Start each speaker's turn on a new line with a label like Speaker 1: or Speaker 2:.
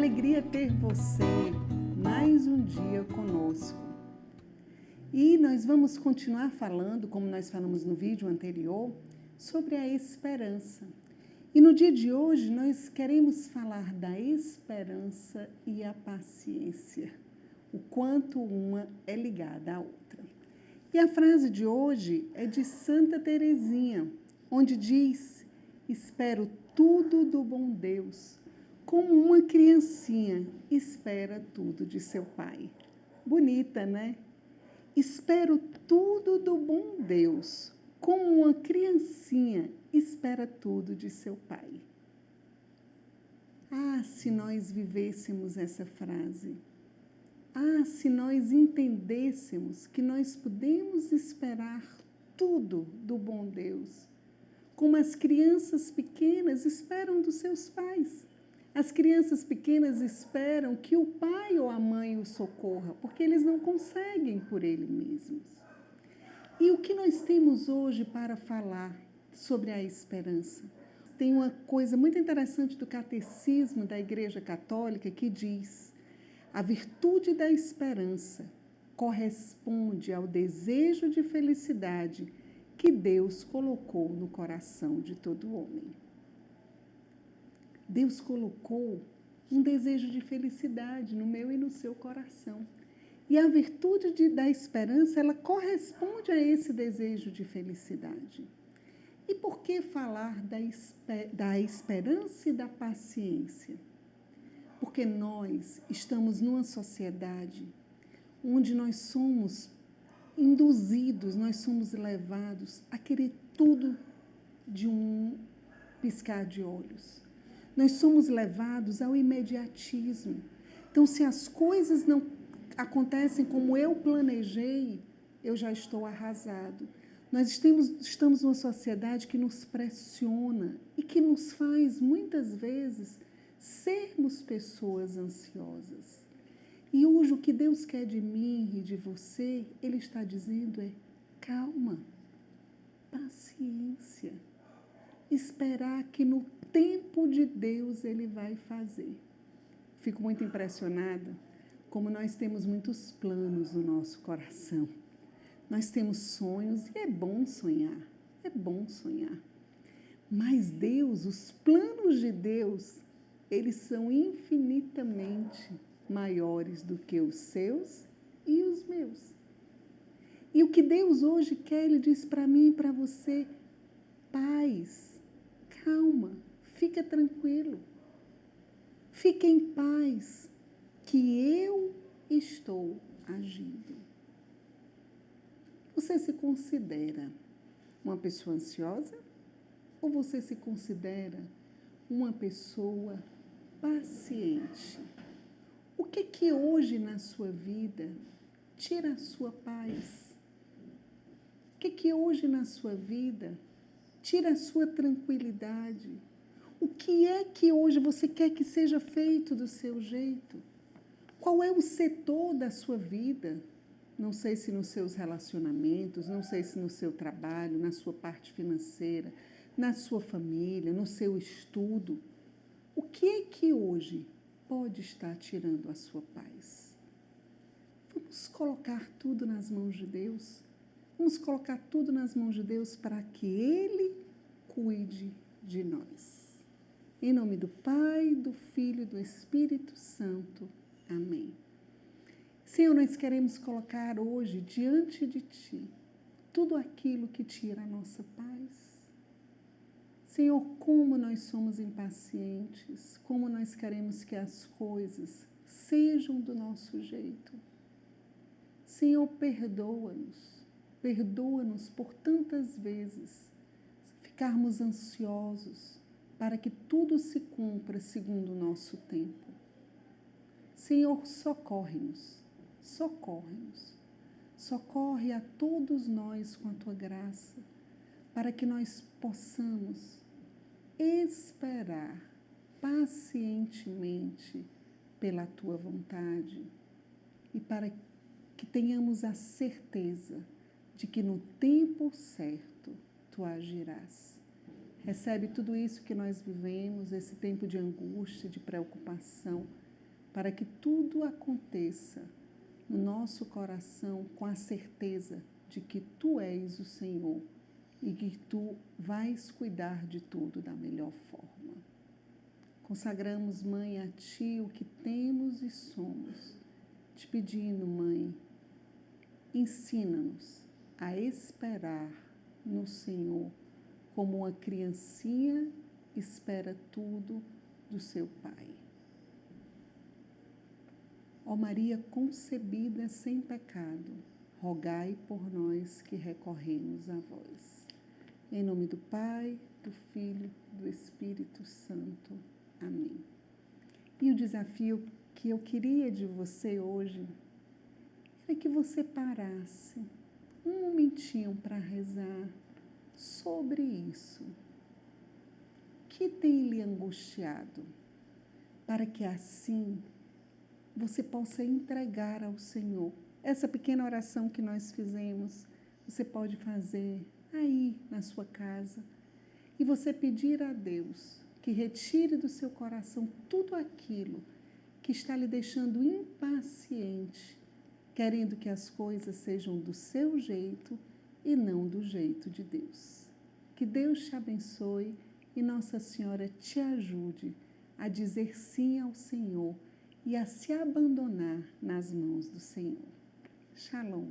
Speaker 1: alegria ter você mais um dia conosco. E nós vamos continuar falando, como nós falamos no vídeo anterior, sobre a esperança. E no dia de hoje nós queremos falar da esperança e a paciência, o quanto uma é ligada à outra. E a frase de hoje é de Santa Teresinha, onde diz: Espero tudo do bom Deus como uma criancinha espera tudo de seu pai. Bonita, né? Espero tudo do bom Deus, como uma criancinha espera tudo de seu pai. Ah, se nós vivêssemos essa frase. Ah, se nós entendêssemos que nós podemos esperar tudo do bom Deus, como as crianças pequenas esperam dos seus pais. As crianças pequenas esperam que o pai ou a mãe os socorra, porque eles não conseguem por eles mesmos. E o que nós temos hoje para falar sobre a esperança? Tem uma coisa muito interessante do catecismo da Igreja Católica que diz: a virtude da esperança corresponde ao desejo de felicidade que Deus colocou no coração de todo homem. Deus colocou um desejo de felicidade no meu e no seu coração. E a virtude de, da esperança, ela corresponde a esse desejo de felicidade. E por que falar da, da esperança e da paciência? Porque nós estamos numa sociedade onde nós somos induzidos, nós somos levados a querer tudo de um piscar de olhos nós somos levados ao imediatismo. Então, se as coisas não acontecem como eu planejei, eu já estou arrasado. Nós estamos, estamos numa sociedade que nos pressiona e que nos faz, muitas vezes, sermos pessoas ansiosas. E hoje o que Deus quer de mim e de você, Ele está dizendo é calma, paciência, esperar que no tempo de Deus ele vai fazer. Fico muito impressionada como nós temos muitos planos no nosso coração. Nós temos sonhos e é bom sonhar, é bom sonhar. Mas Deus, os planos de Deus, eles são infinitamente maiores do que os seus e os meus. E o que Deus hoje quer, Ele diz para mim e para você: paz, calma, Fica tranquilo. Fique em paz, que eu estou agindo. Você se considera uma pessoa ansiosa ou você se considera uma pessoa paciente? O que que hoje na sua vida tira a sua paz? O que que hoje na sua vida tira a sua tranquilidade? O que é que hoje você quer que seja feito do seu jeito? Qual é o setor da sua vida? Não sei se nos seus relacionamentos, não sei se no seu trabalho, na sua parte financeira, na sua família, no seu estudo. O que é que hoje pode estar tirando a sua paz? Vamos colocar tudo nas mãos de Deus. Vamos colocar tudo nas mãos de Deus para que Ele cuide de nós. Em nome do Pai, do Filho e do Espírito Santo. Amém. Senhor, nós queremos colocar hoje diante de Ti tudo aquilo que tira a nossa paz. Senhor, como nós somos impacientes, como nós queremos que as coisas sejam do nosso jeito. Senhor, perdoa-nos, perdoa-nos por tantas vezes ficarmos ansiosos, para que tudo se cumpra segundo o nosso tempo. Senhor, socorre-nos, socorre-nos, socorre a todos nós com a tua graça, para que nós possamos esperar pacientemente pela tua vontade e para que tenhamos a certeza de que no tempo certo tu agirás. Recebe tudo isso que nós vivemos, esse tempo de angústia, de preocupação. para que tudo aconteça no nosso coração com a certeza de que tu és o Senhor e que tu vais cuidar de tudo da melhor forma. Consagramos, Mãe, a Ti o que temos e somos, te pedindo, Mãe, ensina-nos a esperar no Senhor como uma criancinha espera tudo do seu Pai. Ó Maria concebida sem pecado, rogai por nós que recorremos a vós. Em nome do Pai, do Filho, do Espírito Santo. Amém. E o desafio que eu queria de você hoje era que você parasse um momentinho para rezar sobre isso. Que tem lhe angustiado? Para que assim você possa entregar ao Senhor. Essa pequena oração que nós fizemos, você pode fazer aí na sua casa e você pedir a Deus que retire do seu coração tudo aquilo que está lhe deixando impaciente, querendo que as coisas sejam do seu jeito e não do jeito de Deus. Que Deus te abençoe e Nossa Senhora te ajude a dizer sim ao Senhor e a se abandonar nas mãos do Senhor. Shalom.